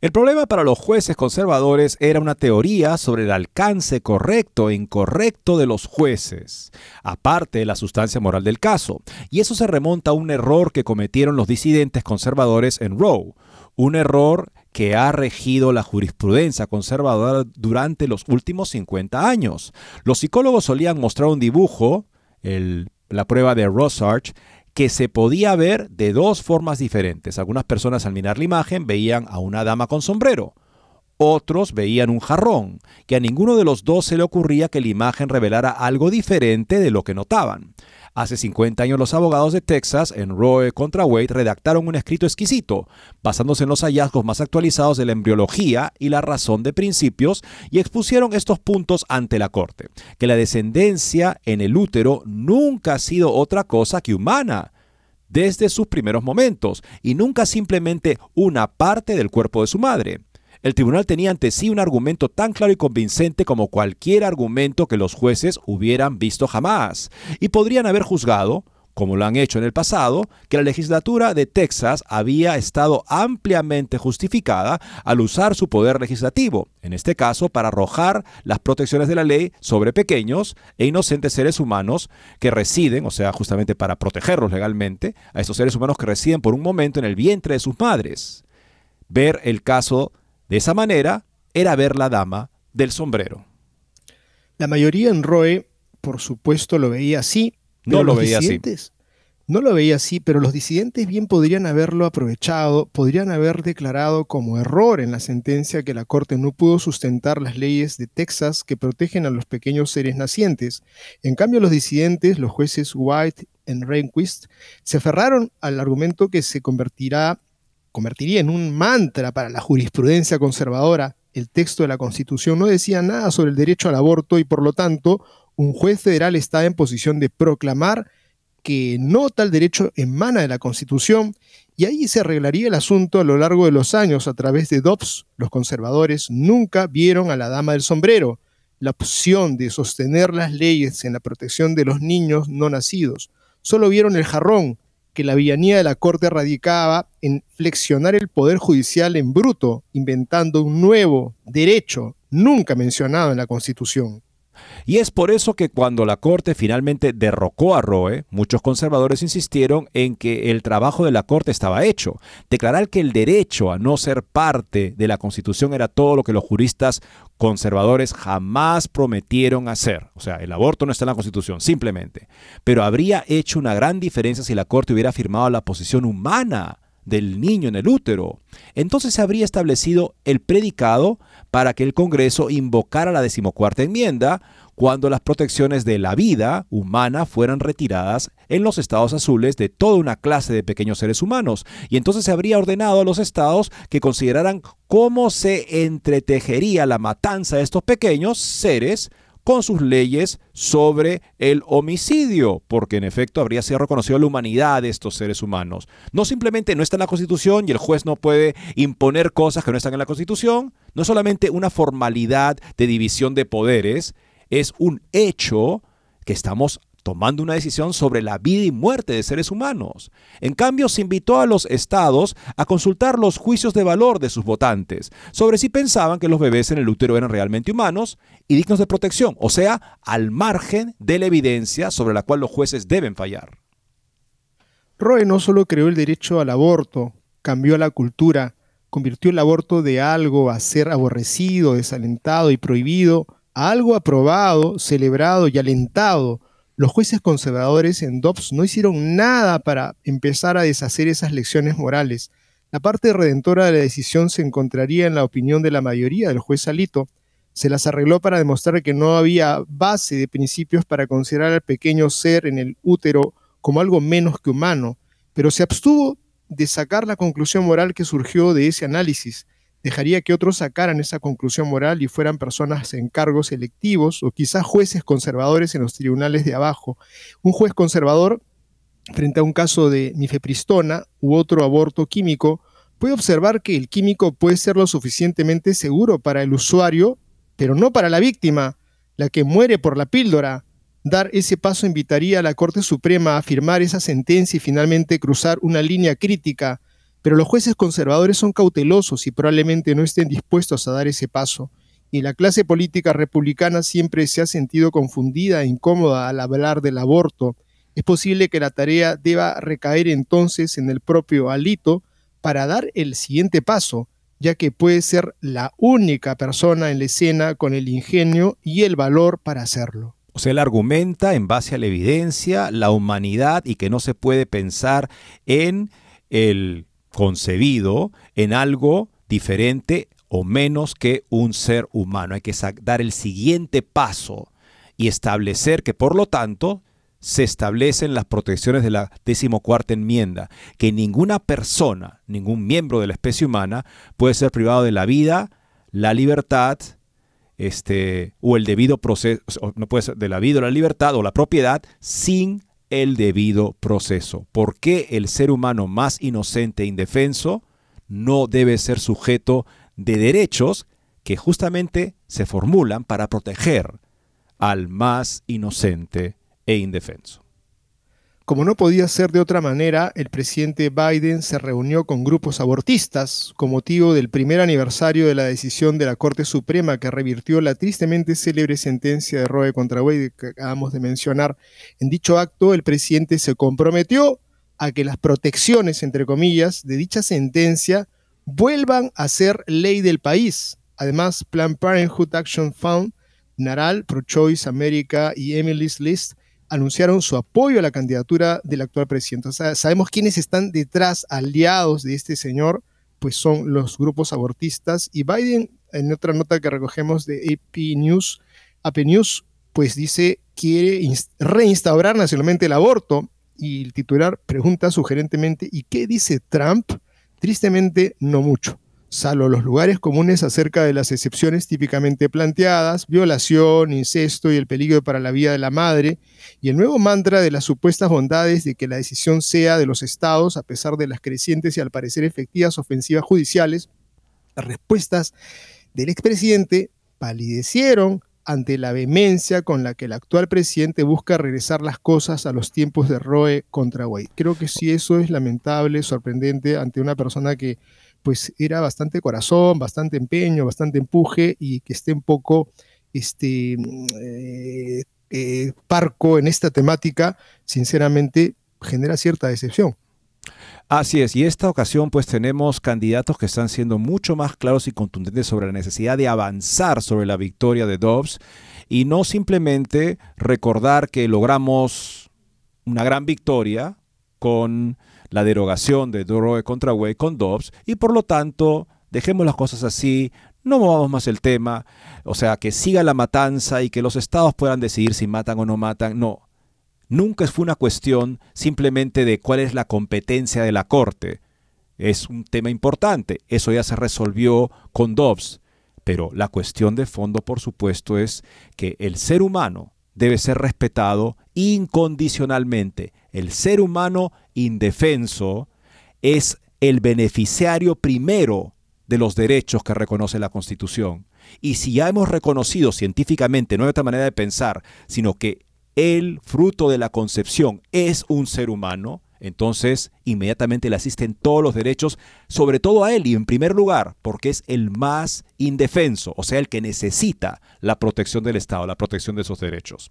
El problema para los jueces conservadores era una teoría sobre el alcance correcto e incorrecto de los jueces, aparte de la sustancia moral del caso, y eso se remonta a un error que cometieron los disidentes conservadores en Roe, un error que ha regido la jurisprudencia conservadora durante los últimos 50 años. Los psicólogos solían mostrar un dibujo, la prueba de Rosarch, que se podía ver de dos formas diferentes. Algunas personas al mirar la imagen veían a una dama con sombrero. Otros veían un jarrón, que a ninguno de los dos se le ocurría que la imagen revelara algo diferente de lo que notaban. Hace 50 años los abogados de Texas en Roe contra Wade redactaron un escrito exquisito, basándose en los hallazgos más actualizados de la embriología y la razón de principios, y expusieron estos puntos ante la Corte, que la descendencia en el útero nunca ha sido otra cosa que humana desde sus primeros momentos, y nunca simplemente una parte del cuerpo de su madre. El tribunal tenía ante sí un argumento tan claro y convincente como cualquier argumento que los jueces hubieran visto jamás, y podrían haber juzgado, como lo han hecho en el pasado, que la legislatura de Texas había estado ampliamente justificada al usar su poder legislativo, en este caso para arrojar las protecciones de la ley sobre pequeños e inocentes seres humanos que residen, o sea, justamente para protegerlos legalmente, a estos seres humanos que residen por un momento en el vientre de sus madres. Ver el caso de esa manera era ver la dama del sombrero. La mayoría en Roe, por supuesto, lo veía así. No lo veía así. No lo veía así, pero los disidentes bien podrían haberlo aprovechado, podrían haber declarado como error en la sentencia que la Corte no pudo sustentar las leyes de Texas que protegen a los pequeños seres nacientes. En cambio, los disidentes, los jueces White y Rehnquist, se aferraron al argumento que se convertirá convertiría en un mantra para la jurisprudencia conservadora. El texto de la Constitución no decía nada sobre el derecho al aborto y por lo tanto un juez federal está en posición de proclamar que no tal derecho emana de la Constitución y ahí se arreglaría el asunto a lo largo de los años a través de Dobbs. Los conservadores nunca vieron a la dama del sombrero, la opción de sostener las leyes en la protección de los niños no nacidos. Solo vieron el jarrón, que la villanía de la Corte radicaba en flexionar el poder judicial en bruto, inventando un nuevo derecho nunca mencionado en la Constitución. Y es por eso que cuando la Corte finalmente derrocó a Roe, muchos conservadores insistieron en que el trabajo de la Corte estaba hecho. Declarar que el derecho a no ser parte de la Constitución era todo lo que los juristas conservadores jamás prometieron hacer. O sea, el aborto no está en la Constitución, simplemente. Pero habría hecho una gran diferencia si la Corte hubiera afirmado la posición humana del niño en el útero. Entonces se habría establecido el predicado para que el Congreso invocara la decimocuarta enmienda cuando las protecciones de la vida humana fueran retiradas en los estados azules de toda una clase de pequeños seres humanos. Y entonces se habría ordenado a los estados que consideraran cómo se entretejería la matanza de estos pequeños seres con sus leyes sobre el homicidio, porque en efecto habría sido reconocido la humanidad de estos seres humanos. No simplemente no está en la Constitución y el juez no puede imponer cosas que no están en la Constitución, no es solamente una formalidad de división de poderes, es un hecho que estamos tomando una decisión sobre la vida y muerte de seres humanos. En cambio, se invitó a los estados a consultar los juicios de valor de sus votantes sobre si pensaban que los bebés en el útero eran realmente humanos y dignos de protección, o sea, al margen de la evidencia sobre la cual los jueces deben fallar. Roe no solo creó el derecho al aborto, cambió la cultura, convirtió el aborto de algo a ser aborrecido, desalentado y prohibido, a algo aprobado, celebrado y alentado los jueces conservadores en Dobbs no hicieron nada para empezar a deshacer esas lecciones morales. La parte redentora de la decisión se encontraría en la opinión de la mayoría del juez Alito. Se las arregló para demostrar que no había base de principios para considerar al pequeño ser en el útero como algo menos que humano, pero se abstuvo de sacar la conclusión moral que surgió de ese análisis dejaría que otros sacaran esa conclusión moral y fueran personas en cargos electivos o quizás jueces conservadores en los tribunales de abajo. Un juez conservador, frente a un caso de mifepristona u otro aborto químico, puede observar que el químico puede ser lo suficientemente seguro para el usuario, pero no para la víctima, la que muere por la píldora. Dar ese paso invitaría a la Corte Suprema a firmar esa sentencia y finalmente cruzar una línea crítica pero los jueces conservadores son cautelosos y probablemente no estén dispuestos a dar ese paso. Y la clase política republicana siempre se ha sentido confundida e incómoda al hablar del aborto. Es posible que la tarea deba recaer entonces en el propio Alito para dar el siguiente paso, ya que puede ser la única persona en la escena con el ingenio y el valor para hacerlo. O sea, él argumenta en base a la evidencia, la humanidad y que no se puede pensar en el concebido en algo diferente o menos que un ser humano. Hay que dar el siguiente paso y establecer que, por lo tanto, se establecen las protecciones de la decimocuarta enmienda, que ninguna persona, ningún miembro de la especie humana puede ser privado de la vida, la libertad, este, o el debido proceso, no puede ser de la vida o la libertad o la propiedad sin el debido proceso. ¿Por qué el ser humano más inocente e indefenso no debe ser sujeto de derechos que justamente se formulan para proteger al más inocente e indefenso? Como no podía ser de otra manera, el presidente Biden se reunió con grupos abortistas con motivo del primer aniversario de la decisión de la Corte Suprema que revirtió la tristemente célebre sentencia de Roe contra Wade que acabamos de mencionar. En dicho acto, el presidente se comprometió a que las protecciones, entre comillas, de dicha sentencia vuelvan a ser ley del país. Además, Planned Parenthood Action Fund, Naral, Pro Choice America y Emily's List anunciaron su apoyo a la candidatura del actual presidente. O sea, sabemos quiénes están detrás, aliados de este señor, pues son los grupos abortistas. Y Biden, en otra nota que recogemos de AP News, AP News, pues dice quiere reinstaurar nacionalmente el aborto. Y el titular pregunta sugerentemente, ¿y qué dice Trump? Tristemente, no mucho salvo los lugares comunes acerca de las excepciones típicamente planteadas, violación, incesto y el peligro para la vida de la madre, y el nuevo mantra de las supuestas bondades de que la decisión sea de los estados a pesar de las crecientes y al parecer efectivas ofensivas judiciales, las respuestas del expresidente palidecieron ante la vehemencia con la que el actual presidente busca regresar las cosas a los tiempos de Roe contra Wade. Creo que sí eso es lamentable, sorprendente ante una persona que pues era bastante corazón, bastante empeño, bastante empuje y que esté un poco este, eh, eh, parco en esta temática, sinceramente genera cierta decepción. Así es, y esta ocasión pues tenemos candidatos que están siendo mucho más claros y contundentes sobre la necesidad de avanzar sobre la victoria de Dobbs y no simplemente recordar que logramos una gran victoria con la derogación de Roe contra Wade con Dobbs y por lo tanto dejemos las cosas así, no movamos más el tema, o sea, que siga la matanza y que los estados puedan decidir si matan o no matan, no. Nunca fue una cuestión simplemente de cuál es la competencia de la Corte. Es un tema importante, eso ya se resolvió con Dobbs, Pero la cuestión de fondo, por supuesto, es que el ser humano debe ser respetado incondicionalmente. El ser humano indefenso es el beneficiario primero de los derechos que reconoce la Constitución. Y si ya hemos reconocido científicamente, no hay otra manera de pensar, sino que el fruto de la concepción es un ser humano, entonces inmediatamente le asisten todos los derechos, sobre todo a él y en primer lugar, porque es el más indefenso, o sea, el que necesita la protección del Estado, la protección de esos derechos.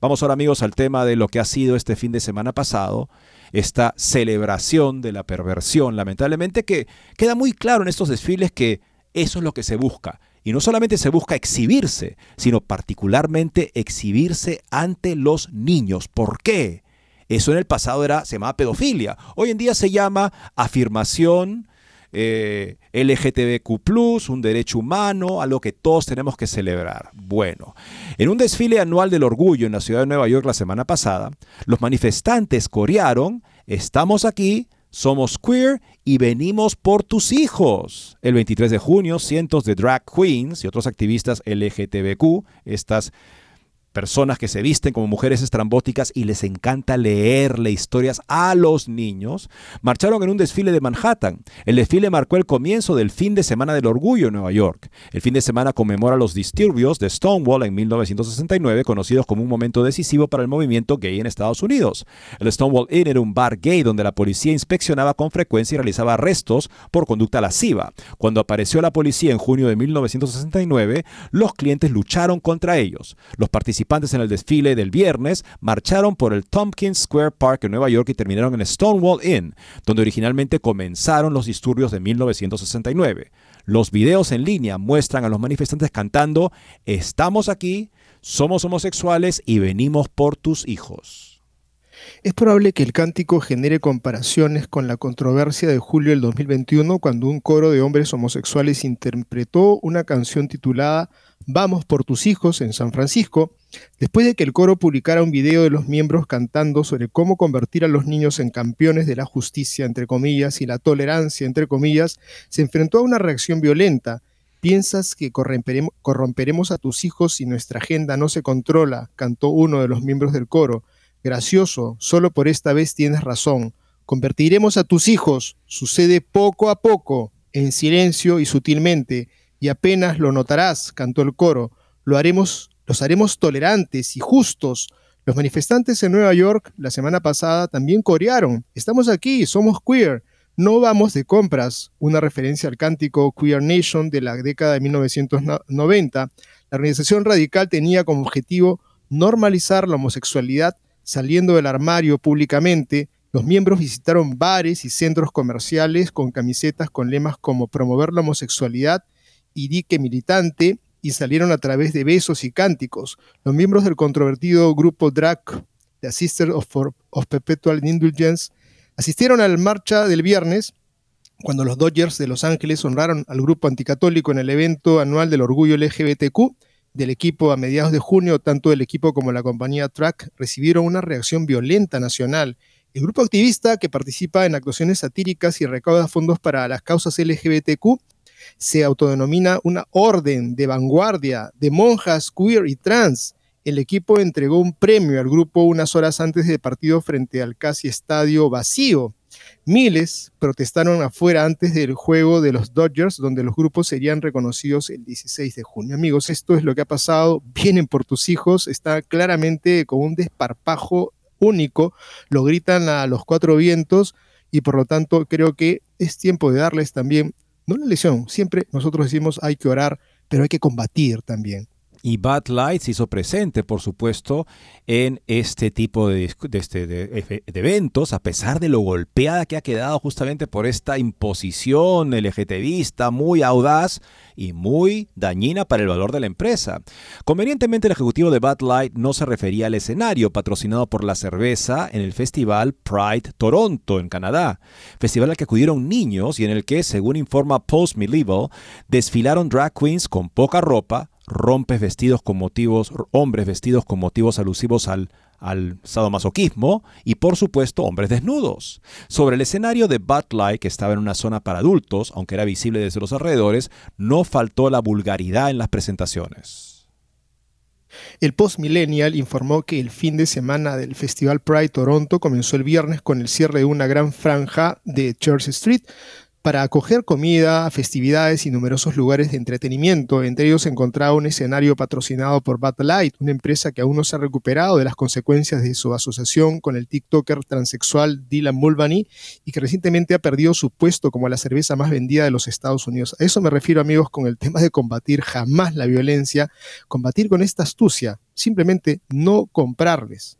Vamos ahora amigos al tema de lo que ha sido este fin de semana pasado, esta celebración de la perversión, lamentablemente que queda muy claro en estos desfiles que eso es lo que se busca. Y no solamente se busca exhibirse, sino particularmente exhibirse ante los niños. ¿Por qué? Eso en el pasado era, se llamaba pedofilia. Hoy en día se llama afirmación eh, LGTBQ, un derecho humano, algo que todos tenemos que celebrar. Bueno, en un desfile anual del orgullo en la ciudad de Nueva York la semana pasada, los manifestantes corearon, estamos aquí, somos queer y venimos por tus hijos. El 23 de junio, cientos de drag queens y otros activistas LGTBQ, estas personas que se visten como mujeres estrambóticas y les encanta leerle historias a los niños, marcharon en un desfile de Manhattan. El desfile marcó el comienzo del fin de semana del orgullo en Nueva York. El fin de semana conmemora los disturbios de Stonewall en 1969, conocidos como un momento decisivo para el movimiento gay en Estados Unidos. El Stonewall Inn era un bar gay donde la policía inspeccionaba con frecuencia y realizaba arrestos por conducta lasciva. Cuando apareció la policía en junio de 1969, los clientes lucharon contra ellos. Los participantes participantes en el desfile del viernes marcharon por el Tompkins Square Park en Nueva York y terminaron en Stonewall Inn, donde originalmente comenzaron los disturbios de 1969. Los videos en línea muestran a los manifestantes cantando Estamos aquí, somos homosexuales y venimos por tus hijos. Es probable que el cántico genere comparaciones con la controversia de julio del 2021 cuando un coro de hombres homosexuales interpretó una canción titulada Vamos por tus hijos en San Francisco, después de que el coro publicara un video de los miembros cantando sobre cómo convertir a los niños en campeones de la justicia, entre comillas, y la tolerancia, entre comillas, se enfrentó a una reacción violenta. ¿Piensas que corromperemos, a tus hijos si nuestra agenda no se controla? cantó uno de los miembros del coro. Gracioso, solo por esta vez tienes razón. Convertiremos a tus hijos. Sucede poco a poco, en silencio y sutilmente y apenas lo notarás, cantó el coro. Lo haremos, los haremos tolerantes y justos. Los manifestantes en Nueva York la semana pasada también corearon. Estamos aquí, somos queer. No vamos de compras, una referencia al cántico Queer Nation de la década de 1990. La organización radical tenía como objetivo normalizar la homosexualidad saliendo del armario públicamente. Los miembros visitaron bares y centros comerciales con camisetas con lemas como promover la homosexualidad y dique militante y salieron a través de besos y cánticos. Los miembros del controvertido grupo drag, The Sisters of, of Perpetual Indulgence, asistieron a la marcha del viernes cuando los Dodgers de Los Ángeles honraron al grupo anticatólico en el evento anual del orgullo LGBTQ del equipo a mediados de junio, tanto el equipo como la compañía Track recibieron una reacción violenta nacional. El grupo activista que participa en actuaciones satíricas y recauda fondos para las causas LGBTQ se autodenomina una orden de vanguardia de monjas queer y trans. El equipo entregó un premio al grupo unas horas antes del partido frente al casi estadio vacío. Miles protestaron afuera antes del juego de los Dodgers, donde los grupos serían reconocidos el 16 de junio. Amigos, esto es lo que ha pasado. Vienen por tus hijos. Está claramente con un desparpajo único. Lo gritan a los cuatro vientos y por lo tanto creo que es tiempo de darles también no una lesión, siempre nosotros decimos hay que orar, pero hay que combatir también. Y Light se hizo presente, por supuesto, en este tipo de, este, de, eventos, a pesar de lo golpeada que ha quedado justamente por esta imposición LGTBista muy audaz y muy dañina para el valor de la empresa. Convenientemente, el ejecutivo de Bud Light no se refería al escenario patrocinado por la cerveza en el festival Pride Toronto, en Canadá, festival al que acudieron niños y en el que, según informa Post Medieval, desfilaron drag queens con poca ropa, rompes vestidos con motivos, hombres vestidos con motivos alusivos al al sadomasoquismo y por supuesto hombres desnudos. Sobre el escenario de Bud Light, que estaba en una zona para adultos, aunque era visible desde los alrededores, no faltó la vulgaridad en las presentaciones. El Post Millennial informó que el fin de semana del Festival Pride Toronto comenzó el viernes con el cierre de una gran franja de Church Street, para acoger comida, festividades y numerosos lugares de entretenimiento. Entre ellos se encontraba un escenario patrocinado por Bud Light, una empresa que aún no se ha recuperado de las consecuencias de su asociación con el TikToker transexual Dylan Mulvaney y que recientemente ha perdido su puesto como la cerveza más vendida de los Estados Unidos. A eso me refiero, amigos, con el tema de combatir jamás la violencia, combatir con esta astucia, simplemente no comprarles.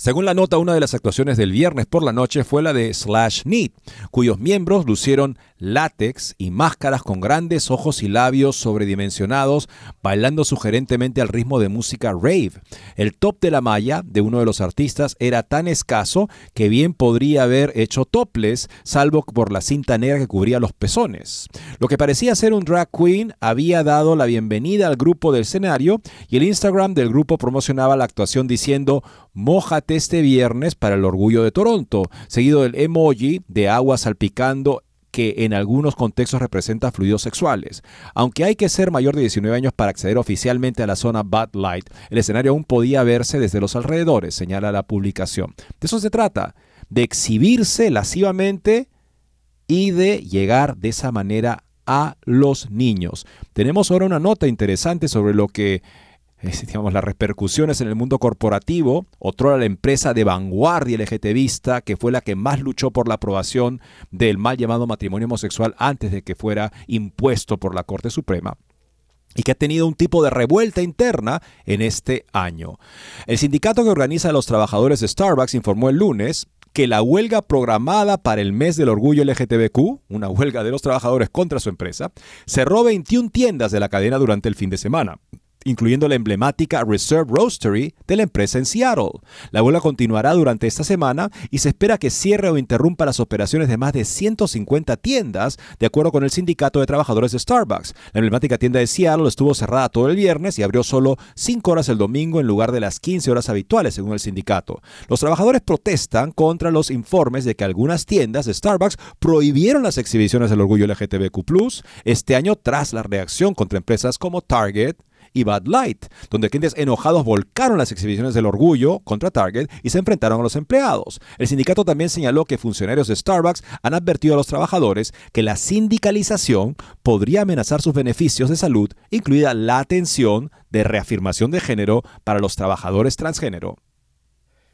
Según la nota, una de las actuaciones del viernes por la noche fue la de Slash Need, cuyos miembros lucieron látex y máscaras con grandes ojos y labios sobredimensionados, bailando sugerentemente al ritmo de música rave. El top de la malla de uno de los artistas era tan escaso que bien podría haber hecho topless, salvo por la cinta negra que cubría los pezones. Lo que parecía ser un drag queen había dado la bienvenida al grupo del escenario y el Instagram del grupo promocionaba la actuación diciendo Mójate este viernes para el orgullo de Toronto, seguido del emoji de agua salpicando que en algunos contextos representa fluidos sexuales. Aunque hay que ser mayor de 19 años para acceder oficialmente a la zona Bud Light, el escenario aún podía verse desde los alrededores, señala la publicación. De eso se trata, de exhibirse lascivamente y de llegar de esa manera a los niños. Tenemos ahora una nota interesante sobre lo que digamos, las repercusiones en el mundo corporativo, otrora la empresa de vanguardia LGTBista, que fue la que más luchó por la aprobación del mal llamado matrimonio homosexual antes de que fuera impuesto por la Corte Suprema y que ha tenido un tipo de revuelta interna en este año. El sindicato que organiza a los trabajadores de Starbucks informó el lunes que la huelga programada para el mes del orgullo LGTBQ, una huelga de los trabajadores contra su empresa, cerró 21 tiendas de la cadena durante el fin de semana incluyendo la emblemática Reserve Roastery de la empresa en Seattle. La huelga continuará durante esta semana y se espera que cierre o interrumpa las operaciones de más de 150 tiendas, de acuerdo con el sindicato de trabajadores de Starbucks. La emblemática tienda de Seattle estuvo cerrada todo el viernes y abrió solo 5 horas el domingo en lugar de las 15 horas habituales, según el sindicato. Los trabajadores protestan contra los informes de que algunas tiendas de Starbucks prohibieron las exhibiciones del orgullo LGTBQ este año tras la reacción contra empresas como Target, y Bad Light, donde clientes enojados volcaron las exhibiciones del orgullo contra Target y se enfrentaron a los empleados. El sindicato también señaló que funcionarios de Starbucks han advertido a los trabajadores que la sindicalización podría amenazar sus beneficios de salud, incluida la atención de reafirmación de género para los trabajadores transgénero.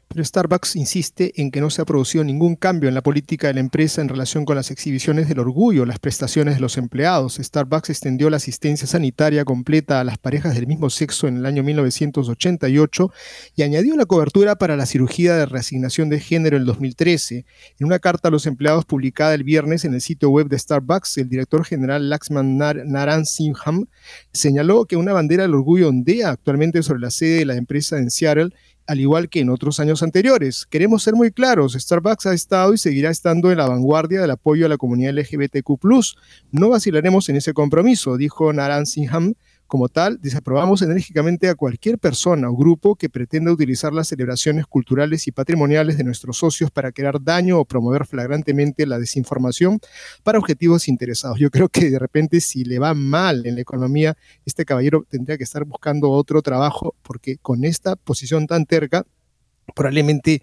Pero Starbucks insiste en que no se ha producido ningún cambio en la política de la empresa en relación con las exhibiciones del orgullo, las prestaciones de los empleados. Starbucks extendió la asistencia sanitaria completa a las parejas del mismo sexo en el año 1988 y añadió la cobertura para la cirugía de reasignación de género en el 2013. En una carta a los empleados publicada el viernes en el sitio web de Starbucks, el director general Laxman Naran Simham señaló que una bandera del orgullo ondea actualmente sobre la sede de la empresa en Seattle al igual que en otros años anteriores. Queremos ser muy claros, Starbucks ha estado y seguirá estando en la vanguardia del apoyo a la comunidad LGBTQ. No vacilaremos en ese compromiso, dijo Naran Singham, como tal, desaprobamos enérgicamente a cualquier persona o grupo que pretenda utilizar las celebraciones culturales y patrimoniales de nuestros socios para crear daño o promover flagrantemente la desinformación para objetivos interesados. Yo creo que de repente si le va mal en la economía, este caballero tendría que estar buscando otro trabajo porque con esta posición tan terca, probablemente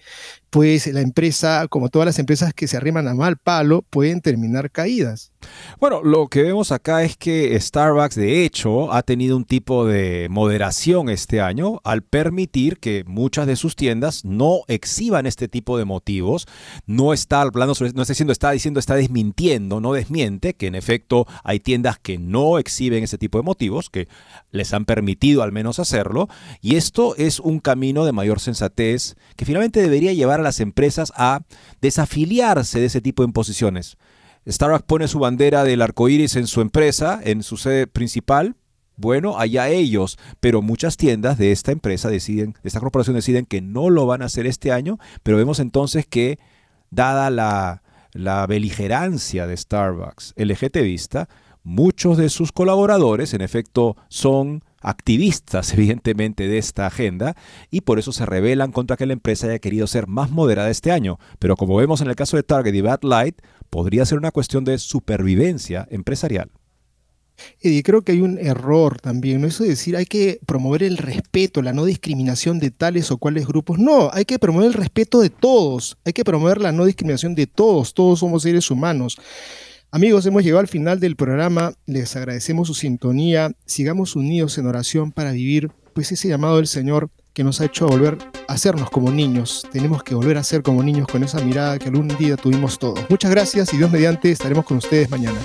pues la empresa, como todas las empresas que se arriman a mal palo, pueden terminar caídas. Bueno, lo que vemos acá es que Starbucks de hecho ha tenido un tipo de moderación este año al permitir que muchas de sus tiendas no exhiban este tipo de motivos. No está hablando no está diciendo, está diciendo, está desmintiendo, no desmiente que en efecto hay tiendas que no exhiben ese tipo de motivos, que les han permitido al menos hacerlo. Y esto es un camino de mayor sensatez que finalmente debería llevar a las empresas a desafiliarse de ese tipo de imposiciones. Starbucks pone su bandera del arco iris en su empresa, en su sede principal. Bueno, allá ellos, pero muchas tiendas de esta empresa deciden, de esta corporación deciden que no lo van a hacer este año, pero vemos entonces que, dada la, beligerancia de Starbucks LGTBista, muchos de sus colaboradores, en efecto, son activistas evidentemente de esta agenda y por eso se rebelan contra que la empresa haya querido ser más moderada este año. Pero como vemos en el caso de Target y Bad Light, podría ser una cuestión de supervivencia empresarial. Y creo que hay un error también, ¿no? Eso de decir hay que promover el respeto, la no discriminación de tales o cuales grupos. No, hay que promover el respeto de todos, hay que promover la no discriminación de todos, todos somos seres humanos. Amigos, hemos llegado al final del programa, les agradecemos su sintonía, sigamos unidos en oración para vivir pues ese llamado del Señor que nos ha hecho volver a hacernos como niños. Tenemos que volver a ser como niños con esa mirada que algún día tuvimos todos. Muchas gracias y Dios mediante estaremos con ustedes mañana.